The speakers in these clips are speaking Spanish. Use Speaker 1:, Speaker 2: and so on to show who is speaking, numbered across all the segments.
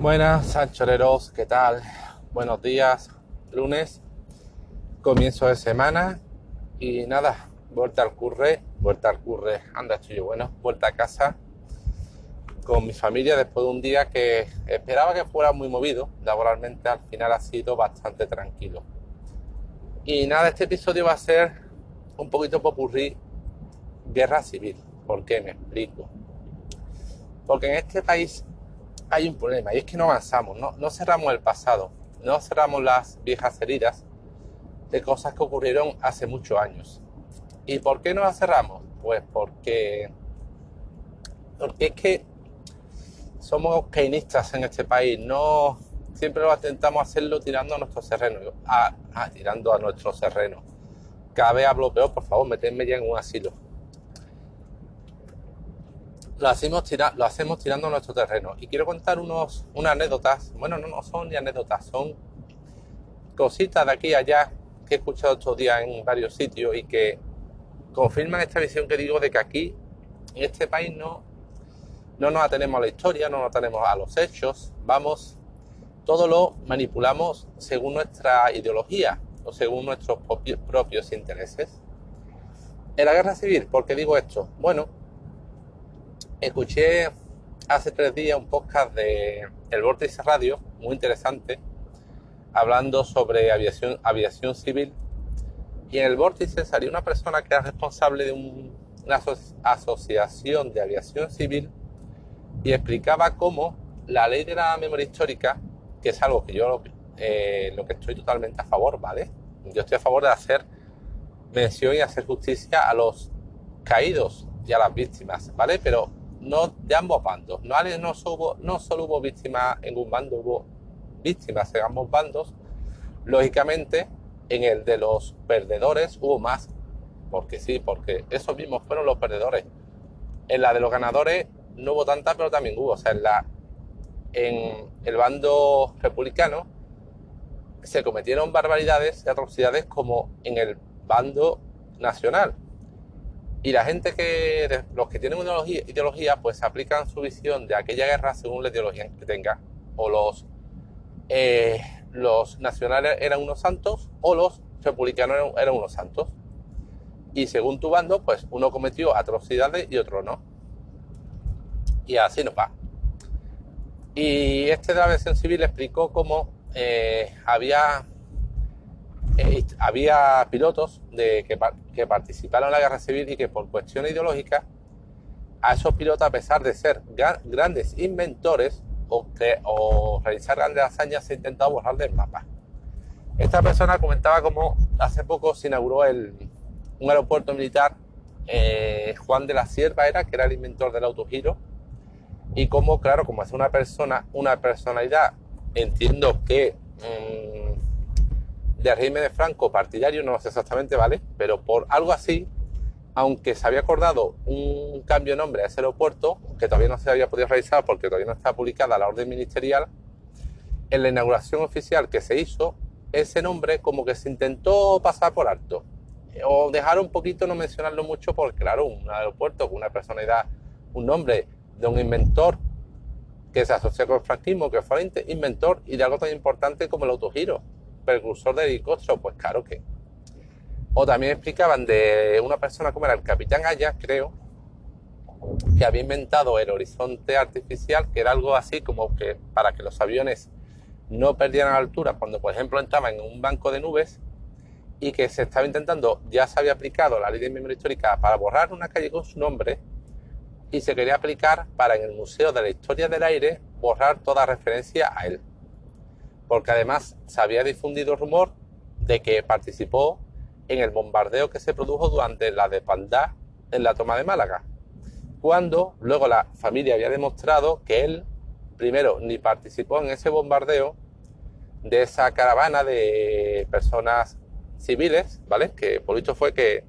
Speaker 1: Buenas, sanchoreros, ¿qué tal? Buenos días, lunes, comienzo de semana y nada, vuelta al curre, vuelta al curre, anda, estoy yo, bueno, vuelta a casa con mi familia después de un día que esperaba que fuera muy movido, laboralmente al final ha sido bastante tranquilo. Y nada, este episodio va a ser un poquito popurrí guerra civil. ¿Por qué? Me explico. Porque en este país hay un problema y es que no avanzamos, no, cerramos el pasado, no cerramos las viejas heridas de cosas que ocurrieron hace muchos años. ¿Y por qué no las cerramos? Pues porque, porque es que somos keynistas en este país, no siempre lo intentamos hacerlo tirando a nuestro terreno, a, tirando a nuestro terreno. Cada vez hablo peor, por favor, metenme ya en un asilo lo hacemos, lo hacemos tirando nuestro terreno. Y quiero contar unos, unas anécdotas, bueno, no, no son ni anécdotas, son cositas de aquí y allá que he escuchado estos días en varios sitios y que confirman esta visión que digo de que aquí, en este país, no, no nos atenemos a la historia, no nos atenemos a los hechos, vamos, todo lo manipulamos según nuestra ideología o según nuestros propios intereses. En la guerra civil, ¿por qué digo esto? Bueno, Escuché hace tres días un podcast de El Vórtice Radio, muy interesante, hablando sobre aviación, civil. Y en el Vórtice salió una persona que era responsable de una asociación de aviación civil y explicaba cómo la ley de la memoria histórica, que es algo que yo eh, lo que estoy totalmente a favor, ¿vale? Yo estoy a favor de hacer mención y hacer justicia a los caídos y a las víctimas, ¿vale? Pero no de ambos bandos. No, solo hubo víctimas en un bando, hubo víctimas en ambos bandos. Lógicamente, en el de los perdedores hubo más. Porque sí, porque esos mismos fueron los perdedores. En la de los ganadores no hubo tanta, pero también hubo. O sea, en, la, en el bando republicano se cometieron barbaridades y atrocidades como en el bando nacional. Y la gente que, los que tienen ideología, ideología, pues aplican su visión de aquella guerra según la ideología que tenga. O los, eh, los nacionales eran unos santos o los republicanos eran, unos santos. Y según tu bando, pues uno cometió atrocidades y otro no. Y así nos va. Y este de la versión civil explicó cómo eh, había eh, había pilotos de, que, que, participaron en la guerra civil y que por cuestiones ideológicas a esos pilotos, a pesar de ser grandes inventores o, o realizar grandes hazañas, se ha intentado borrar del mapa. Esta persona comentaba cómo hace poco se inauguró el, un aeropuerto militar, eh, Juan de la Sierva era, que era el inventor del autogiro, y cómo, claro, como es una persona, una personalidad, entiendo que mm, de régimen de Franco partidario, no sé exactamente, ¿vale? Pero por algo así, aunque se había acordado un cambio de nombre a ese aeropuerto, que todavía no se había podido realizar porque todavía no está publicada la orden ministerial, en la inauguración oficial que se hizo, ese nombre como que se intentó pasar por alto. O dejar un poquito, no mencionarlo mucho, porque claro, un aeropuerto con una personalidad, un nombre de un inventor que se asocia con el franquismo, que fue inventor y de algo tan importante como el autogiro precursor de helicóptero, pues claro que. O también explicaban de una persona como era el capitán Aya, creo, que había inventado el horizonte artificial, que era algo así como que para que los aviones no perdieran altura cuando, por ejemplo, entraban en un banco de nubes y que se estaba intentando, ya se había aplicado la ley de memoria histórica para borrar una calle con su nombre y se quería aplicar para en el Museo de la Historia del Aire borrar toda referencia a él porque además se había difundido el rumor de que participó en el bombardeo que se produjo durante la desbandada en la toma de Málaga, cuando luego la familia había demostrado que él, primero, ni participó en ese bombardeo de esa caravana de personas civiles, ¿vale? Que por visto fue que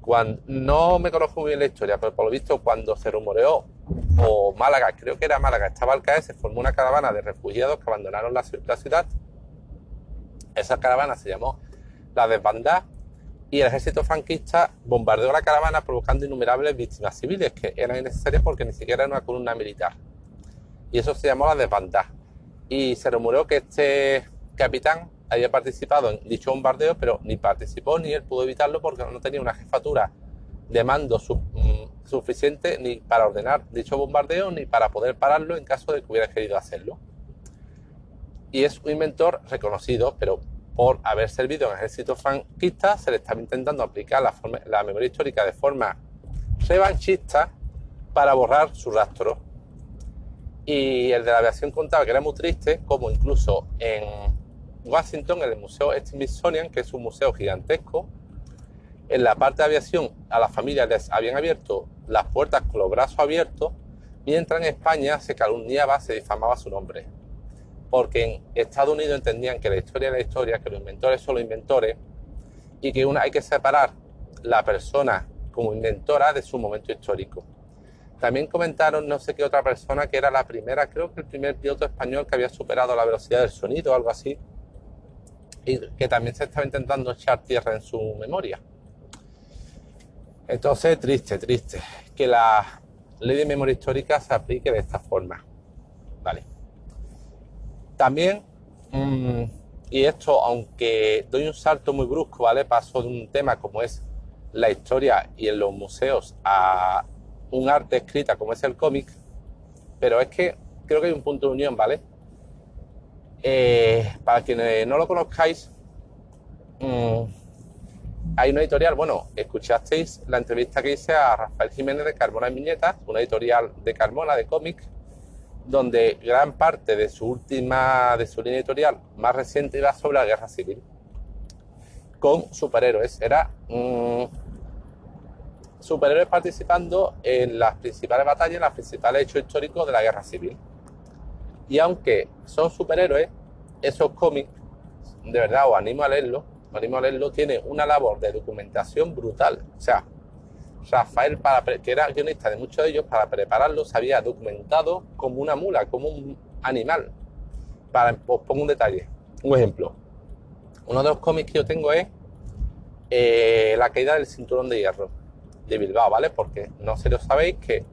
Speaker 1: cuando, no me conozco bien la historia, pero por lo visto cuando se rumoreó o Málaga, creo que era Málaga, estaba al caer, se formó una caravana de refugiados que abandonaron la, ciudad. Esa caravana se llamó la desbandada y el ejército franquista bombardeó la caravana provocando innumerables víctimas civiles que eran innecesarias porque ni siquiera era una columna militar. Y eso se llamó la desbandada. y se rumoreó que este capitán había participado en dicho bombardeo, pero ni participó ni él pudo evitarlo porque no tenía una jefatura de mando mm, suficiente ni para ordenar dicho bombardeo ni para poder pararlo en caso de que hubiera querido hacerlo. Y es un inventor reconocido, pero por haber servido en el ejército franquista se le estaba intentando aplicar la, la memoria histórica de forma revanchista para borrar su rastro. Y el de la aviación contaba que era muy triste, como incluso en Washington, en el Museo Smithsonian, que es un museo gigantesco, en la parte de aviación a las familias les habían abierto las puertas con los brazos abiertos, mientras en España se calumniaba, se difamaba su nombre. Porque en Estados Unidos entendían que la historia es la historia, que los inventores son los inventores y que una, hay que separar la persona como inventora de su momento histórico. También comentaron no sé qué otra persona que era la primera, creo que el primer piloto español que había superado la velocidad del sonido o algo así, que también se estaba intentando echar tierra en su memoria. Entonces, triste, triste, que la ley de memoria histórica se aplique de esta forma. Vale. También, mm, y esto, aunque doy un salto muy brusco, ¿vale? Paso de un tema como es la historia y en los museos a un arte escrita como es el cómic, pero es que creo que hay un punto de unión, ¿vale? Eh, para quienes no lo conozcáis, mm, hay una editorial, bueno, escuchasteis la entrevista que hice a Rafael Jiménez de Carmona y Viñetas, una editorial de Carmona de cómics, donde gran parte de su última, de su línea editorial más reciente iba sobre la guerra civil, con superhéroes. Era mm, superhéroes participando en las principales batallas, en los principales hechos históricos de la guerra civil. Y aunque son superhéroes, esos cómics, de verdad os animo a leerlos, Mario leerlo, tiene una labor de documentación brutal. O sea, Rafael, que era guionista de muchos de ellos, para prepararlo se había documentado como una mula, como un animal. Para, os pongo un detalle, un ejemplo. Uno de los cómics que yo tengo es eh, La caída del cinturón de hierro de Bilbao, ¿vale? Porque no sé si lo sabéis que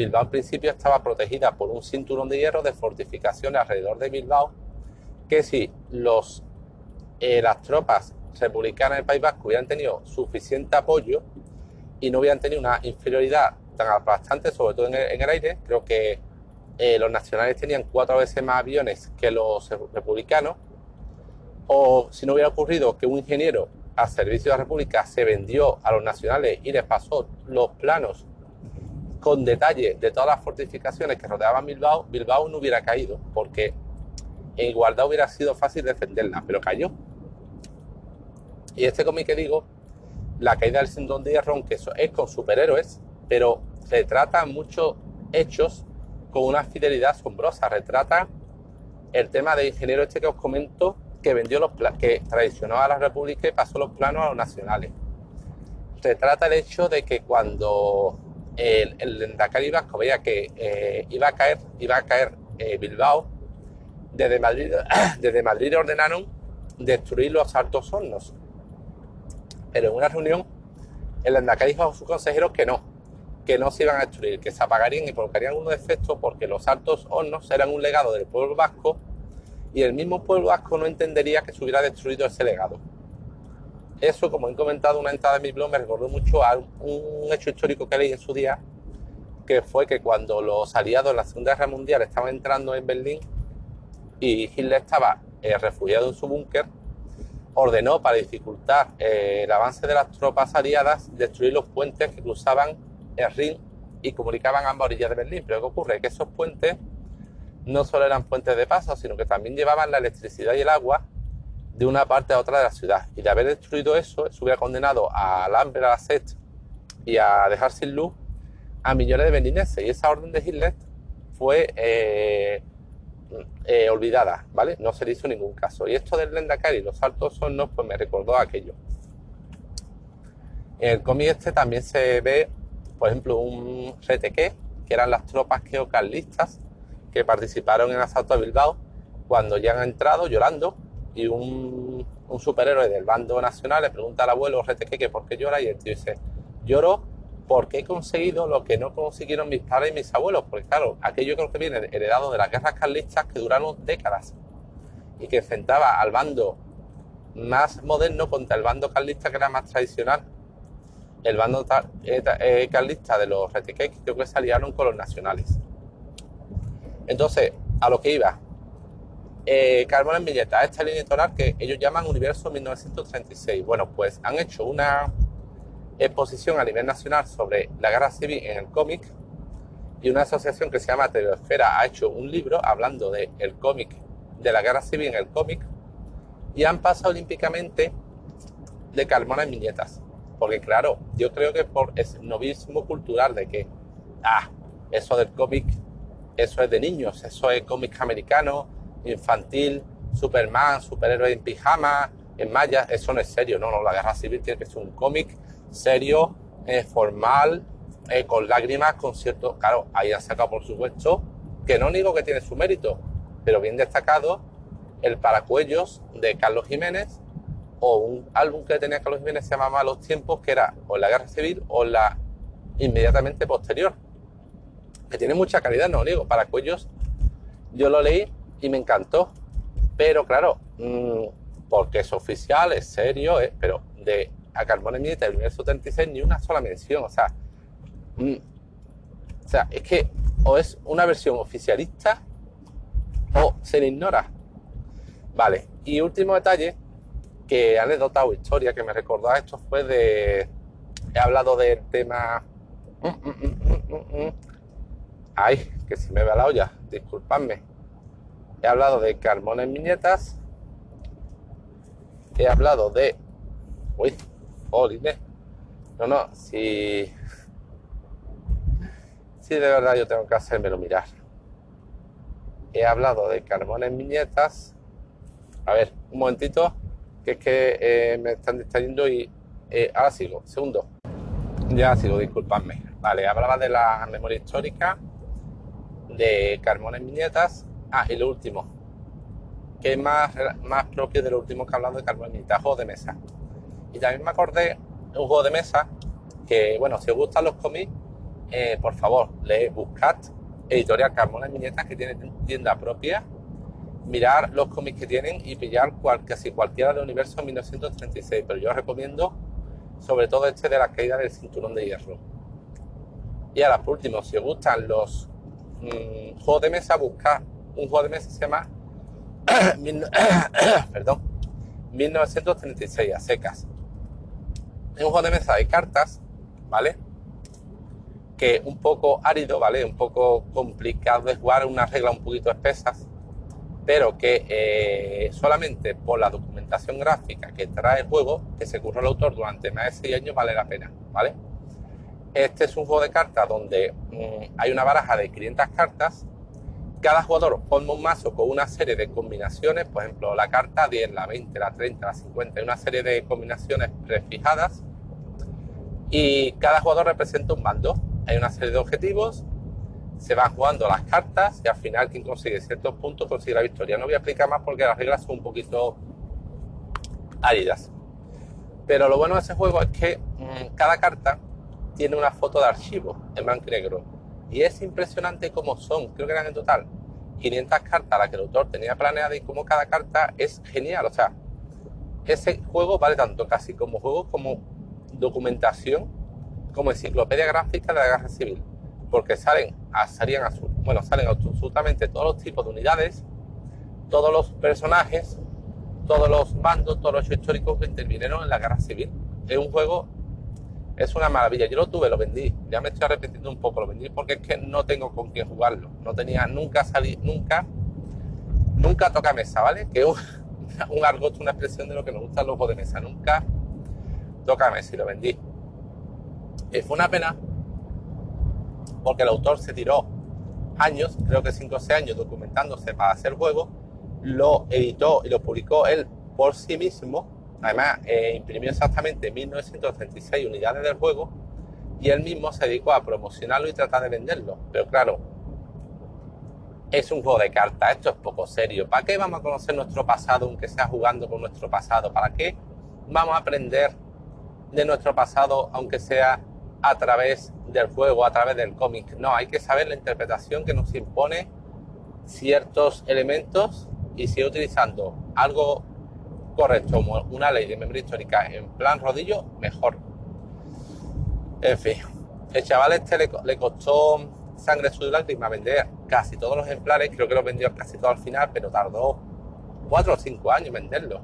Speaker 1: Bilbao al principio estaba protegida por un cinturón de hierro de fortificaciones alrededor de Bilbao, que si eh, las tropas republicanas del País Vasco hubieran tenido suficiente apoyo y no hubieran tenido una inferioridad tan aplastante, sobre todo en el, aire, creo que eh, los nacionales tenían cuatro veces más aviones que los republicanos, o si no hubiera ocurrido que un ingeniero a servicio de la República se vendió a los nacionales y les pasó los planos con detalle de todas las fortificaciones que rodeaban Bilbao, Bilbao no hubiera caído, porque en igualdad hubiera sido fácil defenderla, pero cayó. Y este cómic que digo, La caída del cinturón de hierro, que es con superhéroes, pero retrata muchos hechos con una fidelidad asombrosa. Retrata el tema del ingeniero este que os comento, que vendió los que traicionó a la República y pasó los planos a los nacionales. Retrata el hecho de que cuando el, el Vasco veía que eh, iba a caer, iba a caer eh, Bilbao, desde Madrid, ordenaron destruir los altos hornos pero en una reunión el Endacá dijo a sus consejeros que no, que no se iban a destruir, que se apagarían y provocarían unos efectos porque los altos hornos eran un legado del pueblo vasco y el mismo pueblo vasco no entendería que se hubiera destruido ese legado. Eso, como he comentado una entrada en mi blog, me recordó mucho a un hecho histórico que leí en su día, que fue que cuando los aliados en la Segunda Guerra Mundial estaban entrando en Berlín y Hitler estaba eh, refugiado en su búnker, ordenó para dificultar eh, el avance de las tropas aliadas destruir los puentes que cruzaban el Rin y comunicaban ambas orillas de Berlín. Pero ¿qué ocurre? Que esos puentes no solo eran puentes de paso, sino que también llevaban la electricidad y el agua de una parte a otra de la ciudad. Y de haber destruido eso, eso hubiera condenado al hambre, a la sed y a dejar sin luz a millones de berlineses. Y esa orden de Hitler fue eh, eh, olvidada, ¿vale? No se le hizo ningún caso. Y esto del Lendakari y los altos hornos, pues me recordó aquello. En el cómic este también se ve, por ejemplo, un reteque, que eran las tropas geocalistas que participaron en el asalto a Bilbao, cuando ya han entrado llorando y un, superhéroe del bando nacional le pregunta al abuelo reteque que por qué llora y el tío dice, lloro porque he conseguido lo que no consiguieron mis padres y mis abuelos, porque claro, aquello creo que viene heredado de las guerras carlistas que duraron décadas y que enfrentaba al bando más moderno contra el bando carlista que era más tradicional. El bando eh, eh, carlista de los retiqueques creo que se aliaron con los nacionales. Entonces, a lo que iba, eh, en Villeta, esta línea editorial que ellos llaman Universo 1936. Bueno, pues han hecho una exposición a nivel nacional sobre la guerra civil en el cómic y una asociación que se llama Teleosfera ha hecho un libro hablando del el cómic, de la guerra civil en el cómic y han pasado olímpicamente de Carmona en viñetas. Porque claro, yo creo que por el novismo cultural de que, ah, eso del cómic, eso es de niños, eso es cómic americano, infantil, Superman, superhéroe en pijama, en malla, eso no es serio, no, no, la guerra civil tiene que ser un cómic serio, eh, formal, eh, con lágrimas, con cierto, claro, ahí han sacado por supuesto, que no digo que tiene su mérito, pero bien destacado, el Paracuellos de Carlos Jiménez, o un álbum que tenía Carlos Jiménez se llamaba Los Tiempos, que era o la Guerra Civil o la inmediatamente posterior, que tiene mucha calidad, no digo, Paracuellos, yo lo leí y me encantó, pero claro, mm, porque es oficial, es serio, eh, pero de a Carbón Emite del universo 36 ni una sola mención. O sea, mm, o sea, es que o es una versión oficialista o se le ignora. Vale, y último detalle, que anécdota o historia que me recordó esto fue de. He hablado del tema. Mm, Ay, que se me va la olla, disculpadme. He hablado de Carmona en. He hablado de. Uy, no, no, si. Si de verdad yo tengo que hacérmelo mirar. He hablado de carbón en. A ver, un momentito, que es que eh, me están distrayendo y eh, ahora sigo. Segundo. Ya sigo, disculpadme. Vale, hablaba de la memoria histórica, de carbón en. Ah, y lo último, que es más, más propio de lo último que he hablado de viñetas, juego de mesa. Y también me acordé un juego de mesa que, bueno, si os gustan los cómics, eh, por favor, le buscad Editorial Carmona y que tiene tienda propia, mirar los cómics que tienen y pillar casi cualquiera del universo 1936. Pero yo recomiendo sobre todo este de la caída del cinturón de hierro. Y ahora, por último, si os gustan los mm, juegos de mesa, buscad un juego de mesa se llama perdón, 1936 a secas es un juego de mesa de cartas, ¿vale? Que un poco árido, ¿vale? Un poco complicado de jugar, unas reglas un poquito espesas, pero que eh, solamente por la documentación gráfica que trae el juego, que se curró el autor durante más de 6 años, vale la pena, ¿vale? Este es un juego de cartas donde mm, hay una baraja de 500 cartas. Cada jugador forma un mazo con una serie de combinaciones, por ejemplo, la carta 10, la 20, la 30, la 50, y una serie de combinaciones prefijadas y cada jugador representa un bando. Hay una serie de objetivos, se van jugando las cartas y al final quien consigue ciertos puntos consigue la victoria. No voy a explicar más porque las reglas son un poquito áridas. Pero lo bueno de ese juego es que mm, cada carta tiene una foto de archivo en blanco y negro. Y es impresionante cómo son, creo que eran en total 500 cartas las que el autor tenía planeada y cómo cada carta es genial. O sea, ese juego vale tanto casi como juego como documentación como enciclopedia gráfica de la guerra civil, porque salen, salían bueno, salen absolutamente todos los tipos de unidades, todos los personajes, todos los bandos, todos los históricos que intervinieron en la guerra civil. Es un juego, es una maravilla. Yo lo tuve, lo vendí, ya me estoy arrepintiendo un poco, lo vendí porque es que no tengo con quién jugarlo. No tenía, nunca salí, nunca, nunca toca mesa, ¿vale? Que un, un argot, una expresión de lo que me gusta los juegos de mesa. Nunca tócame si lo vendí. Y fue una pena porque el autor se tiró años, creo que 5 o 6 años, documentándose para hacer el juego, lo editó y lo publicó él por sí mismo. Además, eh, imprimió exactamente 1936 unidades del juego y él mismo se dedicó a promocionarlo y tratar de venderlo. Pero claro, es un juego de cartas, esto es poco serio. ¿Para qué vamos a conocer nuestro pasado aunque sea jugando con nuestro pasado? ¿Para qué vamos a aprender de nuestro pasado, aunque sea a través del juego, a través del cómic. No, hay que saber la interpretación que nos impone ciertos elementos y sigue utilizando algo correcto, una ley de memoria histórica en plan rodillo, mejor. En fin, el chaval este le, costó sangre, sudor y lágrimas vender casi todos los ejemplares, creo que los vendió casi todo al final, pero tardó cuatro o cinco años en venderlo.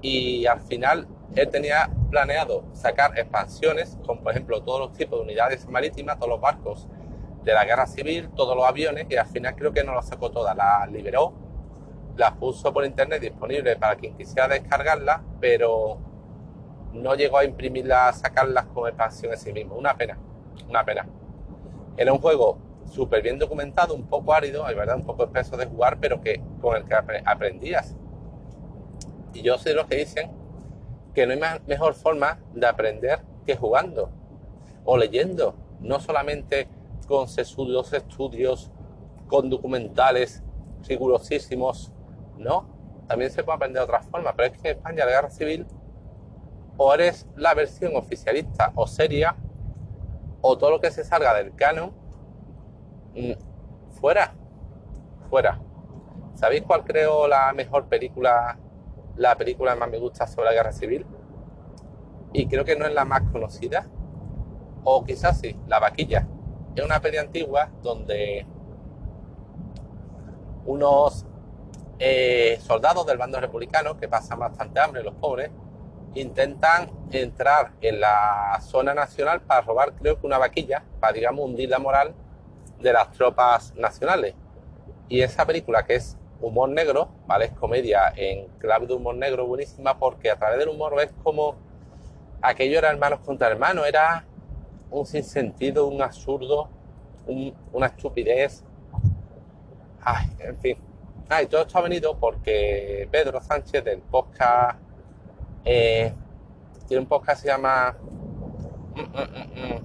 Speaker 1: Y al final él tenía planeado sacar expansiones, como por ejemplo todos los tipos de unidades marítimas, todos los barcos de la guerra civil, todos los aviones, y al final creo que no las sacó todas, las liberó, las puso por internet disponible para quien quisiera descargarlas, pero no llegó a imprimirlas, sacarlas con expansión en sí mismo. Una pena, una pena. Era un juego súper bien documentado, un poco árido, hay verdad, un poco espeso de jugar, pero que con el que aprendías. Y yo sé lo que dicen que no hay mejor forma de aprender que jugando o leyendo, no solamente con sesudos estudios, con documentales rigurosísimos, no, también se puede aprender de otra forma, pero es que en España la guerra civil o eres la versión oficialista o seria, o todo lo que se salga del canon, mm, fuera, fuera. ¿Sabéis cuál creo la mejor película la película más me gusta sobre la guerra civil. Y creo que no es la más conocida. O quizás sí, La Vaquilla. Es una peli antigua donde unos eh, soldados del bando republicano que pasan bastante hambre, los pobres, intentan entrar en la zona nacional para robar, creo que una vaquilla, para, digamos, hundir la moral de las tropas nacionales. Y esa película, que es humor negro, ¿vale? Es comedia en clave de humor negro buenísima porque a través del humor ves como aquello era hermanos contra hermanos, era un sinsentido, un absurdo, una estupidez. Ay, en fin. Ah, y todo esto ha venido porque Pedro Sánchez del podcast, eh, tiene un podcast que se llama... Mm, mm, mm,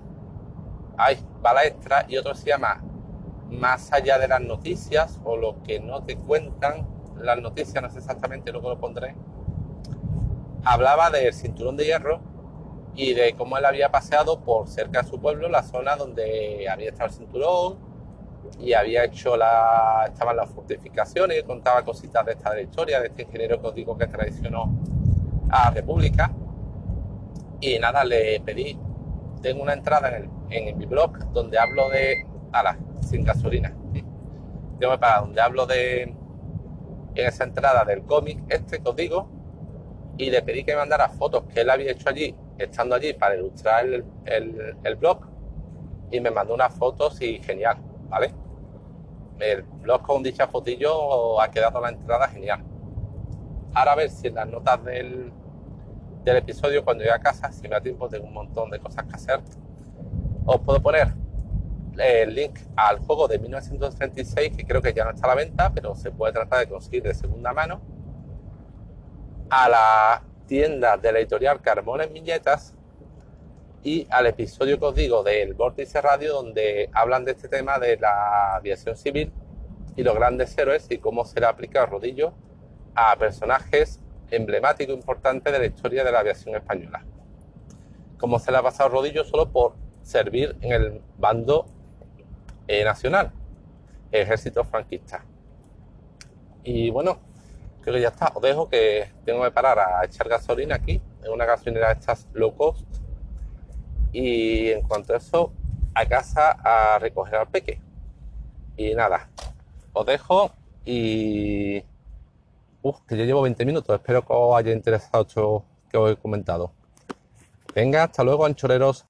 Speaker 1: ay, Bala Extra y otro se llama más allá de las noticias o lo que no te cuentan las noticias, no sé exactamente que lo pondré, hablaba del cinturón de hierro y de cómo él había paseado por cerca de su pueblo, la zona donde había estado el cinturón y había hecho la, estaban las fortificaciones, contaba cositas de esta de historia, de este ingeniero que os digo que traicionó a República. Y nada, le pedí, tengo una entrada en, el, en mi blog donde hablo de, a sin gasolina. Tengo para donde hablo de en esa entrada del cómic este que os digo y le pedí que me mandara fotos que él había hecho allí, estando allí para ilustrar el, el, blog y me mandó unas fotos y genial, ¿vale? El blog con dicha fotillo ha quedado la entrada genial. Ahora a ver si en las notas del, del episodio cuando llegue a casa, si me da tiempo, tengo un montón de cosas que hacer. Os puedo poner el link al juego de 1936, que creo que ya no está a la venta, pero se puede tratar de conseguir de segunda mano, a la tienda de la editorial Carmona en Viñetas y al episodio que os digo del Vórtice Radio, donde hablan de este tema de la aviación civil y los grandes héroes y cómo se le aplica el rodillo a personajes emblemáticos importantes de la historia de la aviación española. Cómo se le ha pasado el rodillo solo por servir en el bando eh, nacional, ejército franquista. Y bueno, creo que ya está. Os dejo que tengo que parar a echar gasolina aquí, en una gasolinera de estas low cost. Y en cuanto a eso, a casa a recoger al peque. Y nada, os dejo y... Uf, que ya llevo 20 minutos. Espero que os haya interesado esto que os he comentado. Venga, hasta luego, anchoreros.